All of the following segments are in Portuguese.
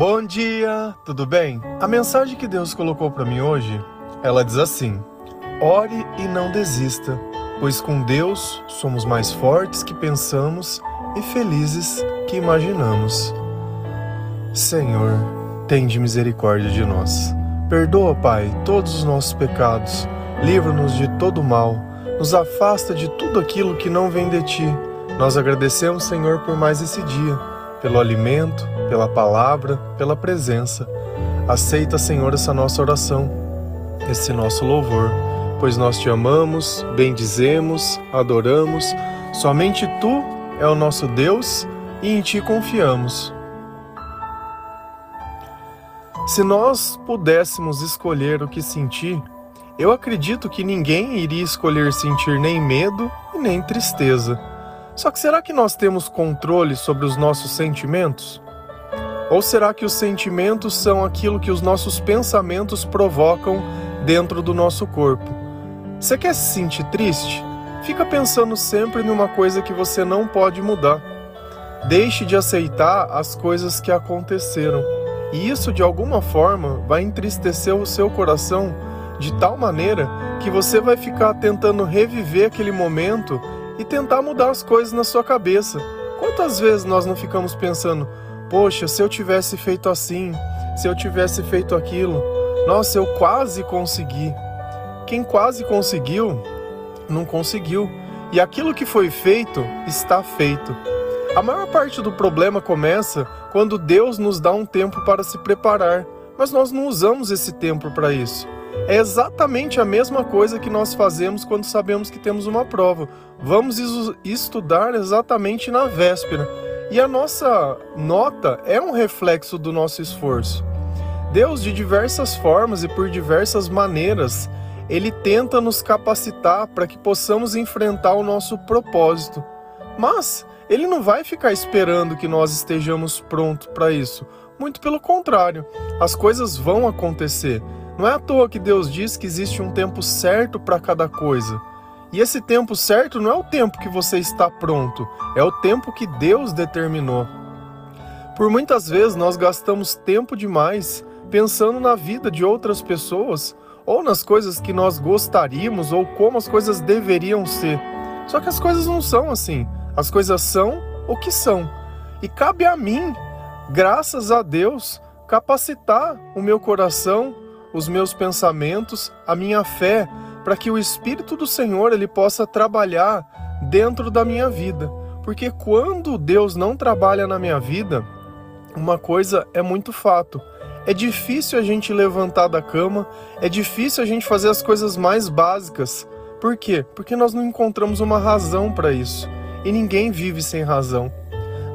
Bom dia, tudo bem? A mensagem que Deus colocou para mim hoje, ela diz assim: Ore e não desista, pois com Deus somos mais fortes que pensamos e felizes que imaginamos. Senhor, tende misericórdia de nós. Perdoa, Pai, todos os nossos pecados. Livra-nos de todo mal. Nos afasta de tudo aquilo que não vem de ti. Nós agradecemos, Senhor, por mais esse dia, pelo alimento, pela palavra, pela presença. Aceita, Senhor, essa nossa oração, esse nosso louvor, pois nós te amamos, bendizemos, adoramos. Somente tu é o nosso Deus e em ti confiamos. Se nós pudéssemos escolher o que sentir, eu acredito que ninguém iria escolher sentir nem medo e nem tristeza. Só que será que nós temos controle sobre os nossos sentimentos? Ou será que os sentimentos são aquilo que os nossos pensamentos provocam dentro do nosso corpo? Você quer se sentir triste? Fica pensando sempre numa coisa que você não pode mudar. Deixe de aceitar as coisas que aconteceram. E isso de alguma forma vai entristecer o seu coração de tal maneira que você vai ficar tentando reviver aquele momento e tentar mudar as coisas na sua cabeça. Quantas vezes nós não ficamos pensando, poxa, se eu tivesse feito assim, se eu tivesse feito aquilo, nossa, eu quase consegui. Quem quase conseguiu, não conseguiu. E aquilo que foi feito, está feito. A maior parte do problema começa quando Deus nos dá um tempo para se preparar, mas nós não usamos esse tempo para isso. É exatamente a mesma coisa que nós fazemos quando sabemos que temos uma prova. Vamos estudar exatamente na véspera. E a nossa nota é um reflexo do nosso esforço. Deus, de diversas formas e por diversas maneiras, ele tenta nos capacitar para que possamos enfrentar o nosso propósito. Mas ele não vai ficar esperando que nós estejamos prontos para isso. Muito pelo contrário, as coisas vão acontecer. Não é à toa que Deus diz que existe um tempo certo para cada coisa. E esse tempo certo não é o tempo que você está pronto, é o tempo que Deus determinou. Por muitas vezes nós gastamos tempo demais pensando na vida de outras pessoas ou nas coisas que nós gostaríamos ou como as coisas deveriam ser. Só que as coisas não são assim. As coisas são o que são. E cabe a mim, graças a Deus, capacitar o meu coração, os meus pensamentos, a minha fé, para que o Espírito do Senhor ele possa trabalhar dentro da minha vida. Porque quando Deus não trabalha na minha vida, uma coisa é muito fato. É difícil a gente levantar da cama, é difícil a gente fazer as coisas mais básicas. Por quê? Porque nós não encontramos uma razão para isso e ninguém vive sem razão.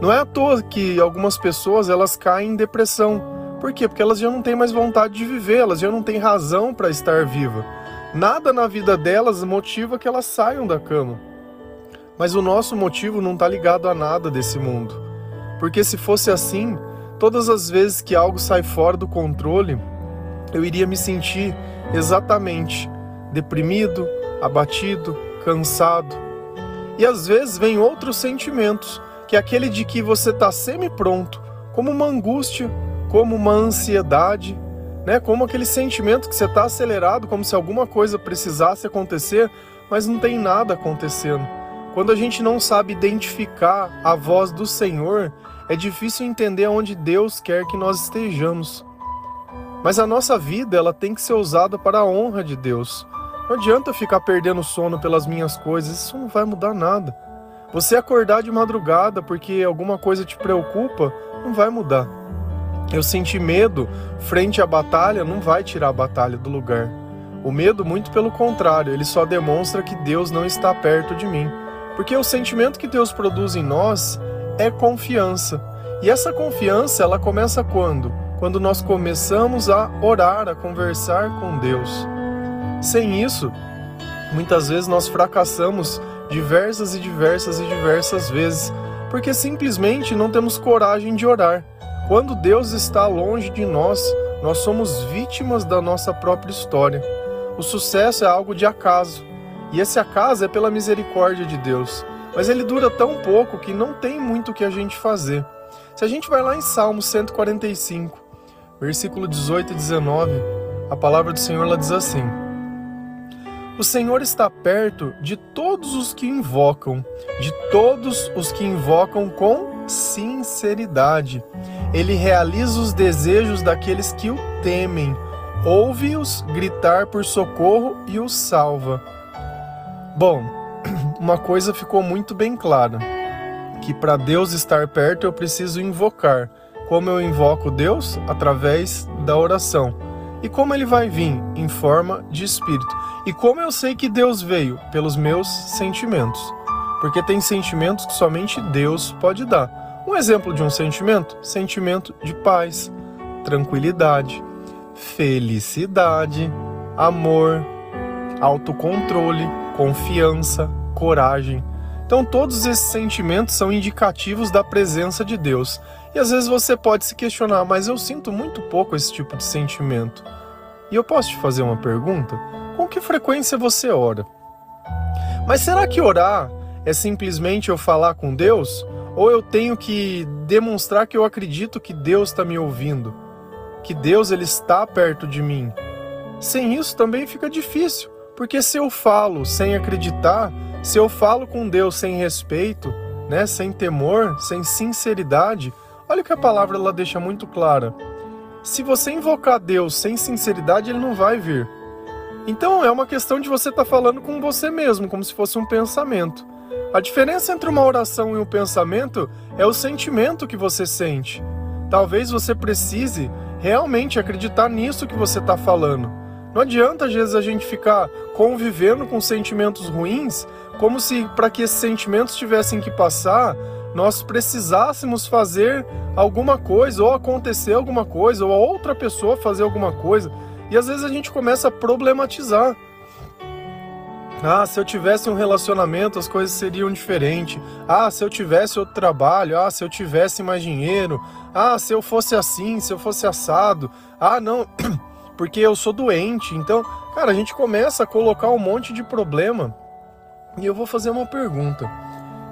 Não é à toa que algumas pessoas elas caem em depressão. Por quê? Porque elas já não têm mais vontade de viver, elas já não têm razão para estar viva. Nada na vida delas motiva que elas saiam da cama. Mas o nosso motivo não está ligado a nada desse mundo. Porque se fosse assim, todas as vezes que algo sai fora do controle, eu iria me sentir exatamente deprimido, abatido, cansado, e às vezes vem outros sentimentos, que é aquele de que você está semi-pronto, como uma angústia, como uma ansiedade, né? como aquele sentimento que você está acelerado, como se alguma coisa precisasse acontecer, mas não tem nada acontecendo. Quando a gente não sabe identificar a voz do Senhor, é difícil entender onde Deus quer que nós estejamos. Mas a nossa vida ela tem que ser usada para a honra de Deus. Não adianta ficar perdendo sono pelas minhas coisas, isso não vai mudar nada. Você acordar de madrugada porque alguma coisa te preocupa, não vai mudar. Eu senti medo frente à batalha, não vai tirar a batalha do lugar. O medo, muito pelo contrário, ele só demonstra que Deus não está perto de mim. Porque o sentimento que Deus produz em nós é confiança. E essa confiança, ela começa quando? Quando nós começamos a orar, a conversar com Deus. Sem isso, muitas vezes nós fracassamos diversas e diversas e diversas vezes, porque simplesmente não temos coragem de orar. Quando Deus está longe de nós, nós somos vítimas da nossa própria história. O sucesso é algo de acaso, e esse acaso é pela misericórdia de Deus, mas ele dura tão pouco que não tem muito o que a gente fazer. Se a gente vai lá em Salmo 145, versículo 18 e 19, a palavra do Senhor ela diz assim: O Senhor está perto de todos os que invocam, de todos os que invocam com sinceridade. Ele realiza os desejos daqueles que o temem, ouve-os gritar por socorro e os salva. Bom, uma coisa ficou muito bem clara: que para Deus estar perto eu preciso invocar. Como eu invoco Deus? Através da oração. E como ele vai vir? Em forma de espírito. E como eu sei que Deus veio? Pelos meus sentimentos. Porque tem sentimentos que somente Deus pode dar. Um exemplo de um sentimento? Sentimento de paz, tranquilidade, felicidade, amor, autocontrole, confiança, coragem. Então, todos esses sentimentos são indicativos da presença de Deus. E às vezes você pode se questionar, mas eu sinto muito pouco esse tipo de sentimento. E eu posso te fazer uma pergunta? Com que frequência você ora? Mas será que orar é simplesmente eu falar com Deus? Ou eu tenho que demonstrar que eu acredito que Deus está me ouvindo? Que Deus ele está perto de mim? Sem isso também fica difícil, porque se eu falo sem acreditar, se eu falo com Deus sem respeito, né, sem temor, sem sinceridade, olha que a palavra ela deixa muito clara. Se você invocar Deus sem sinceridade, ele não vai vir. Então é uma questão de você estar tá falando com você mesmo, como se fosse um pensamento. A diferença entre uma oração e um pensamento é o sentimento que você sente. Talvez você precise realmente acreditar nisso que você está falando. Não adianta às vezes a gente ficar convivendo com sentimentos ruins, como se para que esses sentimentos tivessem que passar, nós precisássemos fazer alguma coisa, ou acontecer alguma coisa, ou a outra pessoa fazer alguma coisa. E às vezes a gente começa a problematizar. Ah, se eu tivesse um relacionamento, as coisas seriam diferentes. Ah, se eu tivesse outro trabalho. Ah, se eu tivesse mais dinheiro. Ah, se eu fosse assim, se eu fosse assado. Ah, não, porque eu sou doente. Então, cara, a gente começa a colocar um monte de problema e eu vou fazer uma pergunta.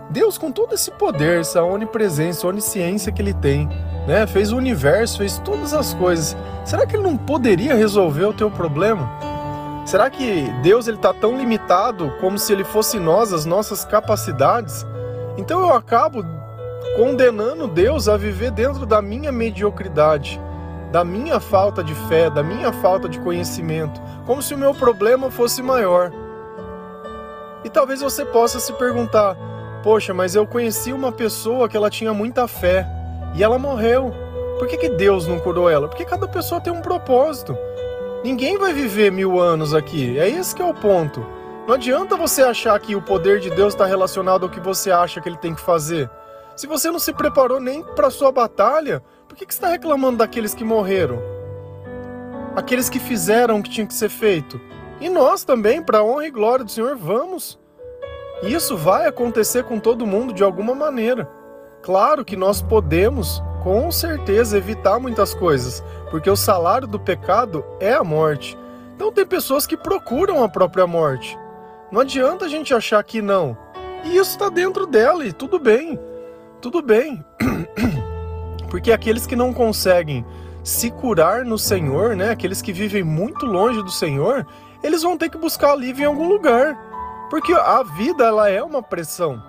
Deus, com todo esse poder, essa onipresença, onisciência que ele tem, né? Fez o universo, fez todas as coisas. Será que ele não poderia resolver o teu problema? Será que Deus ele está tão limitado como se ele fosse nós, as nossas capacidades? Então eu acabo condenando Deus a viver dentro da minha mediocridade, da minha falta de fé, da minha falta de conhecimento, como se o meu problema fosse maior. E talvez você possa se perguntar: poxa, mas eu conheci uma pessoa que ela tinha muita fé e ela morreu. Por que, que Deus não curou ela? Porque cada pessoa tem um propósito. Ninguém vai viver mil anos aqui. É esse que é o ponto. Não adianta você achar que o poder de Deus está relacionado ao que você acha que ele tem que fazer. Se você não se preparou nem para sua batalha, por que, que você está reclamando daqueles que morreram? Aqueles que fizeram o que tinha que ser feito. E nós também, para a honra e glória do Senhor, vamos. Isso vai acontecer com todo mundo de alguma maneira. Claro que nós podemos, com certeza, evitar muitas coisas, porque o salário do pecado é a morte. Então tem pessoas que procuram a própria morte. Não adianta a gente achar que não. E isso está dentro dela e tudo bem. Tudo bem. Porque aqueles que não conseguem se curar no Senhor, né? Aqueles que vivem muito longe do Senhor, eles vão ter que buscar alívio em algum lugar. Porque a vida ela é uma pressão.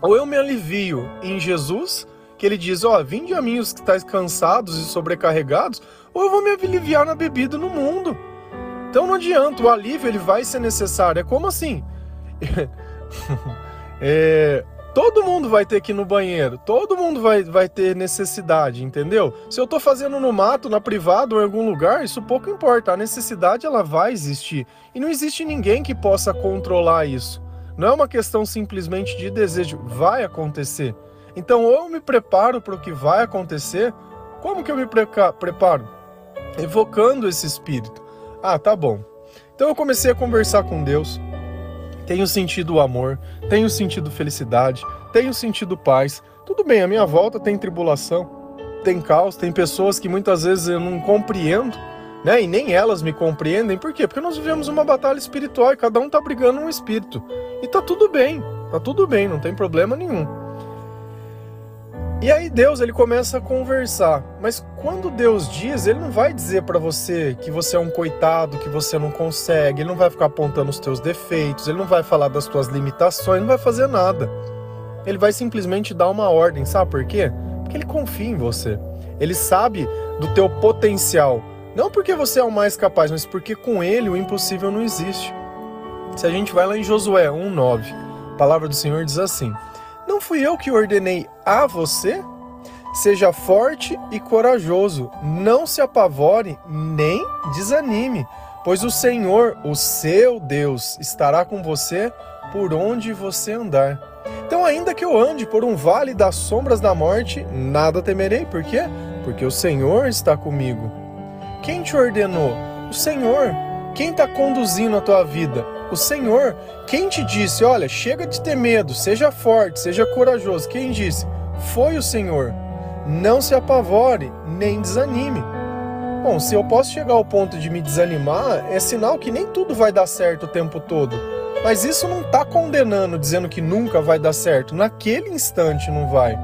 Ou eu me alivio em Jesus, que ele diz, ó, oh, vinde a mim os que estáis cansados e sobrecarregados, ou eu vou me aliviar na bebida no mundo. Então não adianta, o alívio ele vai ser necessário. É como assim? é, Todo mundo vai ter que ir no banheiro, todo mundo vai, vai ter necessidade, entendeu? Se eu tô fazendo no mato, na privada ou em algum lugar, isso pouco importa. A necessidade ela vai existir. E não existe ninguém que possa controlar isso. Não é uma questão simplesmente de desejo, vai acontecer. Então, ou eu me preparo para o que vai acontecer, como que eu me preparo? Evocando esse espírito. Ah, tá bom. Então eu comecei a conversar com Deus tenho sentido o amor, tenho sentido felicidade, tenho sentido paz. Tudo bem, a minha volta tem tribulação, tem caos, tem pessoas que muitas vezes eu não compreendo, né? E nem elas me compreendem. Por quê? Porque nós vivemos uma batalha espiritual e cada um tá brigando um espírito. E tá tudo bem, tá tudo bem, não tem problema nenhum. E aí Deus ele começa a conversar, mas quando Deus diz, ele não vai dizer para você que você é um coitado, que você não consegue, ele não vai ficar apontando os teus defeitos, ele não vai falar das tuas limitações, não vai fazer nada. Ele vai simplesmente dar uma ordem, sabe por quê? Porque ele confia em você. Ele sabe do teu potencial, não porque você é o mais capaz, mas porque com ele o impossível não existe. Se a gente vai lá em Josué 1:9, a palavra do Senhor diz assim: não fui eu que ordenei a você? Seja forte e corajoso, não se apavore nem desanime, pois o Senhor, o seu Deus, estará com você por onde você andar. Então, ainda que eu ande por um vale das sombras da morte, nada temerei, por quê? Porque o Senhor está comigo. Quem te ordenou? O Senhor. Quem está conduzindo a tua vida? O Senhor. Quem te disse, olha, chega de ter medo, seja forte, seja corajoso? Quem disse? Foi o Senhor. Não se apavore, nem desanime. Bom, se eu posso chegar ao ponto de me desanimar, é sinal que nem tudo vai dar certo o tempo todo. Mas isso não está condenando, dizendo que nunca vai dar certo. Naquele instante não vai.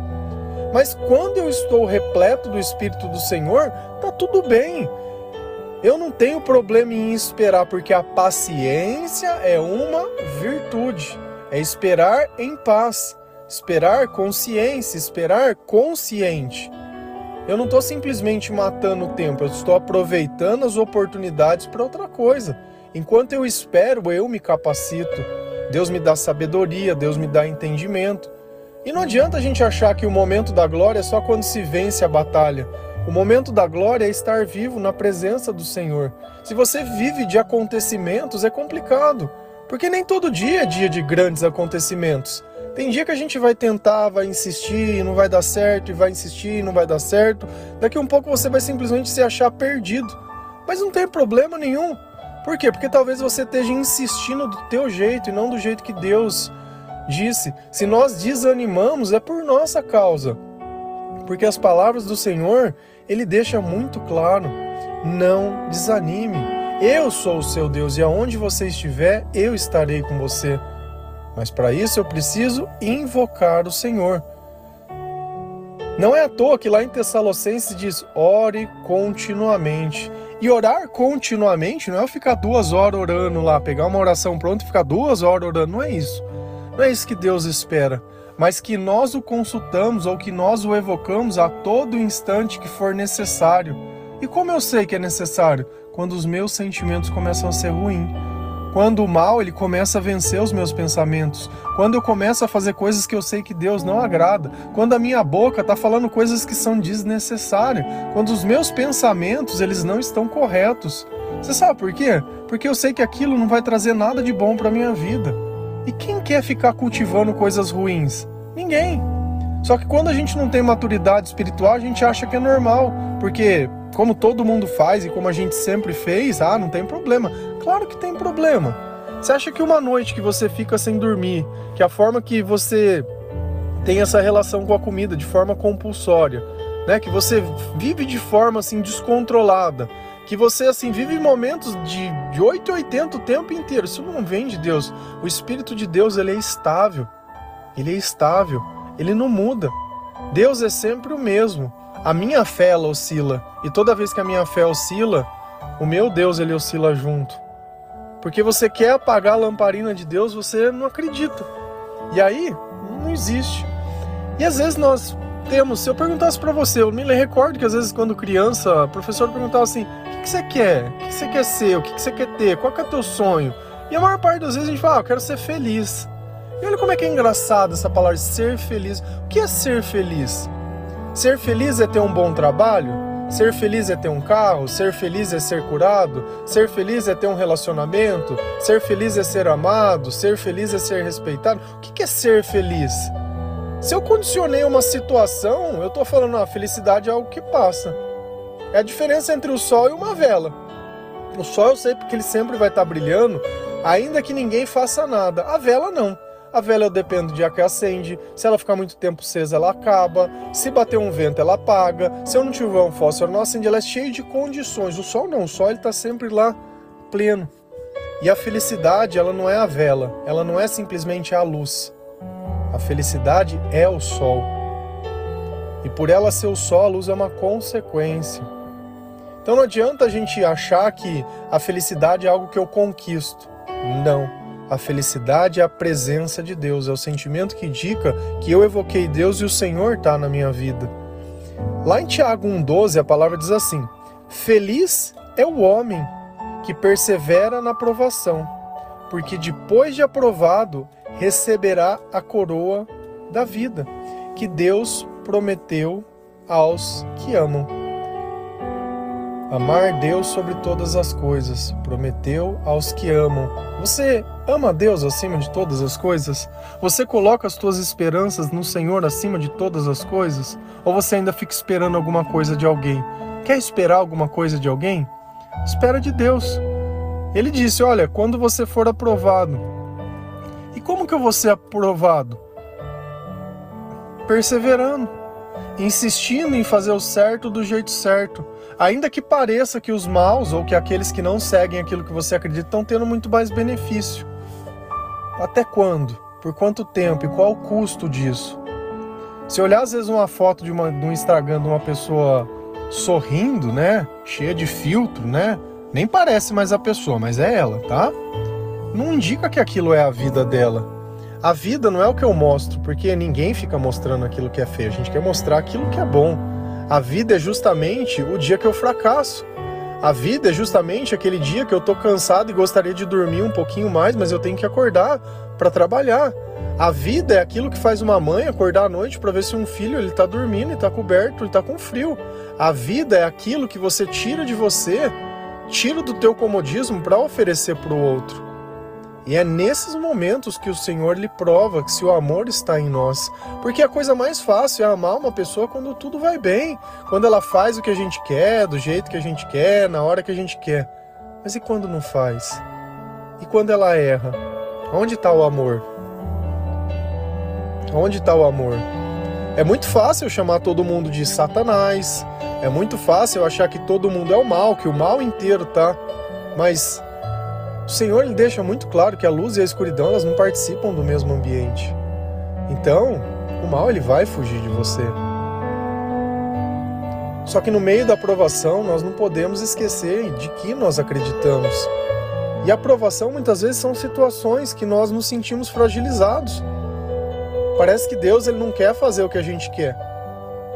Mas quando eu estou repleto do Espírito do Senhor, tá tudo bem. Eu não tenho problema em esperar, porque a paciência é uma virtude. É esperar em paz, esperar consciência, esperar consciente. Eu não estou simplesmente matando o tempo, eu estou aproveitando as oportunidades para outra coisa. Enquanto eu espero, eu me capacito. Deus me dá sabedoria, Deus me dá entendimento. E não adianta a gente achar que o momento da glória é só quando se vence a batalha. O momento da glória é estar vivo na presença do Senhor. Se você vive de acontecimentos, é complicado, porque nem todo dia é dia de grandes acontecimentos. Tem dia que a gente vai tentar, vai insistir, e não vai dar certo, e vai insistir, e não vai dar certo. Daqui um pouco você vai simplesmente se achar perdido. Mas não tem problema nenhum. Por quê? Porque talvez você esteja insistindo do teu jeito e não do jeito que Deus disse. Se nós desanimamos, é por nossa causa. Porque as palavras do Senhor, ele deixa muito claro: não desanime. Eu sou o seu Deus e aonde você estiver, eu estarei com você. Mas para isso eu preciso invocar o Senhor. Não é à toa que lá em Tessalonicenses diz: ore continuamente. E orar continuamente não é ficar duas horas orando lá, pegar uma oração pronta e ficar duas horas orando. Não é isso. Não é isso que Deus espera mas que nós o consultamos ou que nós o evocamos a todo instante que for necessário. E como eu sei que é necessário? Quando os meus sentimentos começam a ser ruins. Quando o mal ele começa a vencer os meus pensamentos, quando eu começo a fazer coisas que eu sei que Deus não agrada, quando a minha boca está falando coisas que são desnecessárias, quando os meus pensamentos eles não estão corretos. Você sabe por quê? Porque eu sei que aquilo não vai trazer nada de bom para minha vida. E quem quer ficar cultivando coisas ruins? Ninguém. Só que quando a gente não tem maturidade espiritual, a gente acha que é normal, porque como todo mundo faz e como a gente sempre fez, ah, não tem problema. Claro que tem problema. Você acha que uma noite que você fica sem dormir, que a forma que você tem essa relação com a comida de forma compulsória, né, que você vive de forma assim descontrolada, que você assim vive momentos de, de 8 a 80 o tempo inteiro. Isso não vem de Deus. O Espírito de Deus ele é estável. Ele é estável. Ele não muda. Deus é sempre o mesmo. A minha fé ela oscila. E toda vez que a minha fé oscila, o meu Deus ele oscila junto. Porque você quer apagar a lamparina de Deus, você não acredita. E aí, não existe. E às vezes nós temos, se eu perguntasse para você, eu me recordo que às vezes quando criança, o professor perguntava assim: que, você quer? O que, você quer ser? O que, você quer ter? Qual que é o teu sonho? E a maior parte das vezes a gente fala: ah, eu quero ser feliz. E olha como é que é engraçado essa palavra ser feliz. O que é ser feliz? Ser feliz é ter um bom trabalho? Ser feliz é ter um carro? Ser feliz é ser curado? Ser feliz é ter um relacionamento? Ser feliz é ser amado? Ser feliz é ser respeitado? O que é ser feliz? Se eu condicionei uma situação, eu estou falando, a felicidade é algo que passa. É a diferença entre o sol e uma vela. O sol eu sei porque ele sempre vai estar brilhando, ainda que ninguém faça nada. A vela não. A vela eu dependo de a que acende. Se ela ficar muito tempo acesa, ela acaba. Se bater um vento, ela apaga. Se eu não tiver um fósforo, não acende. Ela é cheia de condições. O sol não. O sol ele está sempre lá pleno. E a felicidade, ela não é a vela. Ela não é simplesmente a luz. A felicidade é o sol. Por ela ser o sol, a luz é uma consequência. Então não adianta a gente achar que a felicidade é algo que eu conquisto. Não. A felicidade é a presença de Deus, é o sentimento que indica que eu evoquei Deus e o Senhor está na minha vida. Lá em Tiago 1,12 a palavra diz assim: Feliz é o homem que persevera na provação, porque depois de aprovado receberá a coroa da vida que Deus prometeu aos que amam. Amar Deus sobre todas as coisas, prometeu aos que amam. Você ama Deus acima de todas as coisas? Você coloca as suas esperanças no Senhor acima de todas as coisas? Ou você ainda fica esperando alguma coisa de alguém? Quer esperar alguma coisa de alguém? Espera de Deus. Ele disse: Olha, quando você for aprovado. E como que eu vou ser aprovado? Perseverando, insistindo em fazer o certo do jeito certo Ainda que pareça que os maus ou que aqueles que não seguem aquilo que você acredita estão tendo muito mais benefício. Até quando? Por quanto tempo? E qual o custo disso? Se olhar às vezes uma foto de, uma, de um Instagram de uma pessoa sorrindo, né? Cheia de filtro, né? Nem parece mais a pessoa, mas é ela, tá? Não indica que aquilo é a vida dela. A vida não é o que eu mostro, porque ninguém fica mostrando aquilo que é feio. A gente quer mostrar aquilo que é bom. A vida é justamente o dia que eu fracasso. A vida é justamente aquele dia que eu tô cansado e gostaria de dormir um pouquinho mais, mas eu tenho que acordar para trabalhar. A vida é aquilo que faz uma mãe acordar à noite para ver se um filho ele tá dormindo, ele tá coberto, ele tá com frio. A vida é aquilo que você tira de você, tira do teu comodismo para oferecer para o outro. E é nesses momentos que o Senhor lhe prova que se o amor está em nós. Porque a coisa mais fácil é amar uma pessoa quando tudo vai bem, quando ela faz o que a gente quer, do jeito que a gente quer, na hora que a gente quer. Mas e quando não faz? E quando ela erra? Onde está o amor? Onde está o amor? É muito fácil chamar todo mundo de Satanás. É muito fácil achar que todo mundo é o mal, que o mal inteiro tá. Mas o Senhor ele deixa muito claro que a luz e a escuridão elas não participam do mesmo ambiente. Então, o mal ele vai fugir de você. Só que no meio da aprovação, nós não podemos esquecer de que nós acreditamos. E a aprovação muitas vezes são situações que nós nos sentimos fragilizados. Parece que Deus ele não quer fazer o que a gente quer.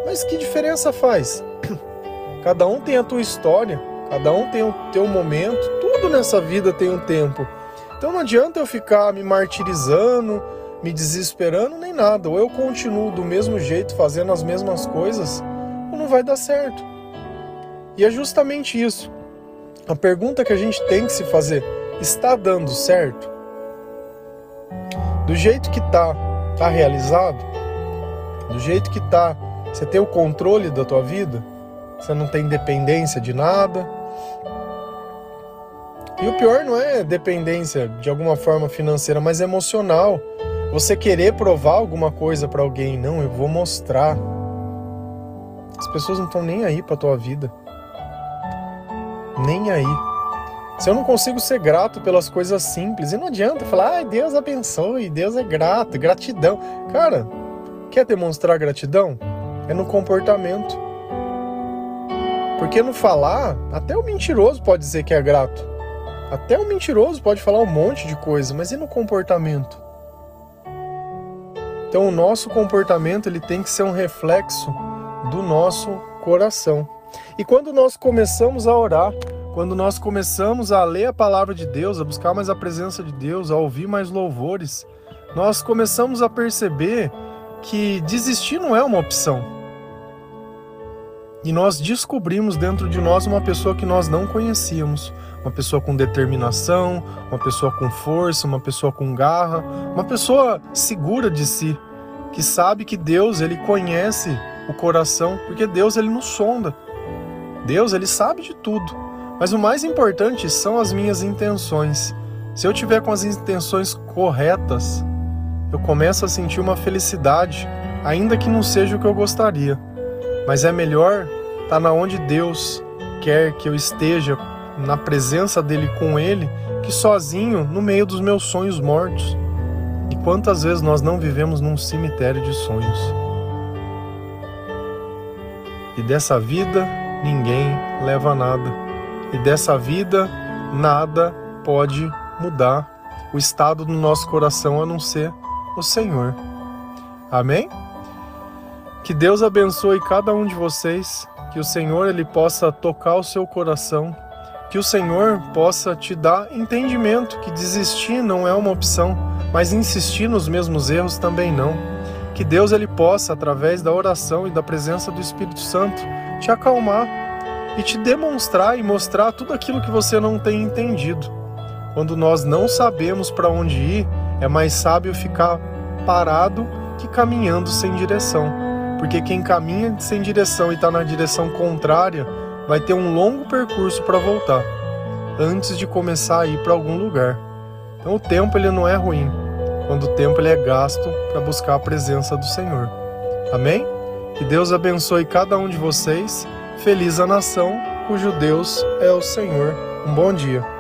Mas que diferença faz? Cada um tem a tua história, cada um tem o teu momento, tudo nessa vida tem um tempo. Então não adianta eu ficar me martirizando, me desesperando, nem nada. Ou eu continuo do mesmo jeito, fazendo as mesmas coisas, ou não vai dar certo. E é justamente isso. A pergunta que a gente tem que se fazer: está dando certo? Do jeito que tá, tá realizado? Do jeito que tá, você tem o controle da tua vida? Você não tem dependência de nada? E o pior não é dependência de alguma forma financeira, mas emocional. Você querer provar alguma coisa para alguém, não, eu vou mostrar. As pessoas não estão nem aí para tua vida. Nem aí. Se eu não consigo ser grato pelas coisas simples, e não adianta falar, ai, Deus abençoe, Deus é grato, gratidão. Cara, quer demonstrar gratidão? É no comportamento. Porque no falar, até o mentiroso pode dizer que é grato. Até o mentiroso pode falar um monte de coisa, mas e no comportamento? Então o nosso comportamento ele tem que ser um reflexo do nosso coração. E quando nós começamos a orar, quando nós começamos a ler a palavra de Deus, a buscar mais a presença de Deus, a ouvir mais louvores, nós começamos a perceber que desistir não é uma opção. E nós descobrimos dentro de nós uma pessoa que nós não conhecíamos, uma pessoa com determinação, uma pessoa com força, uma pessoa com garra, uma pessoa segura de si, que sabe que Deus ele conhece o coração, porque Deus ele nos sonda. Deus ele sabe de tudo. Mas o mais importante são as minhas intenções. Se eu tiver com as intenções corretas, eu começo a sentir uma felicidade, ainda que não seja o que eu gostaria. Mas é melhor tá na onde Deus quer que eu esteja na presença dele com ele que sozinho no meio dos meus sonhos mortos. E quantas vezes nós não vivemos num cemitério de sonhos? E dessa vida ninguém leva nada. E dessa vida nada pode mudar o estado do nosso coração a não ser o Senhor. Amém? Que Deus abençoe cada um de vocês, que o Senhor ele possa tocar o seu coração, que o Senhor possa te dar entendimento que desistir não é uma opção, mas insistir nos mesmos erros também não. Que Deus ele possa através da oração e da presença do Espírito Santo te acalmar e te demonstrar e mostrar tudo aquilo que você não tem entendido. Quando nós não sabemos para onde ir, é mais sábio ficar parado que caminhando sem direção. Porque quem caminha sem direção e está na direção contrária vai ter um longo percurso para voltar antes de começar a ir para algum lugar. Então o tempo ele não é ruim, quando o tempo ele é gasto para buscar a presença do Senhor. Amém? Que Deus abençoe cada um de vocês. Feliz a nação cujo Deus é o Senhor. Um bom dia.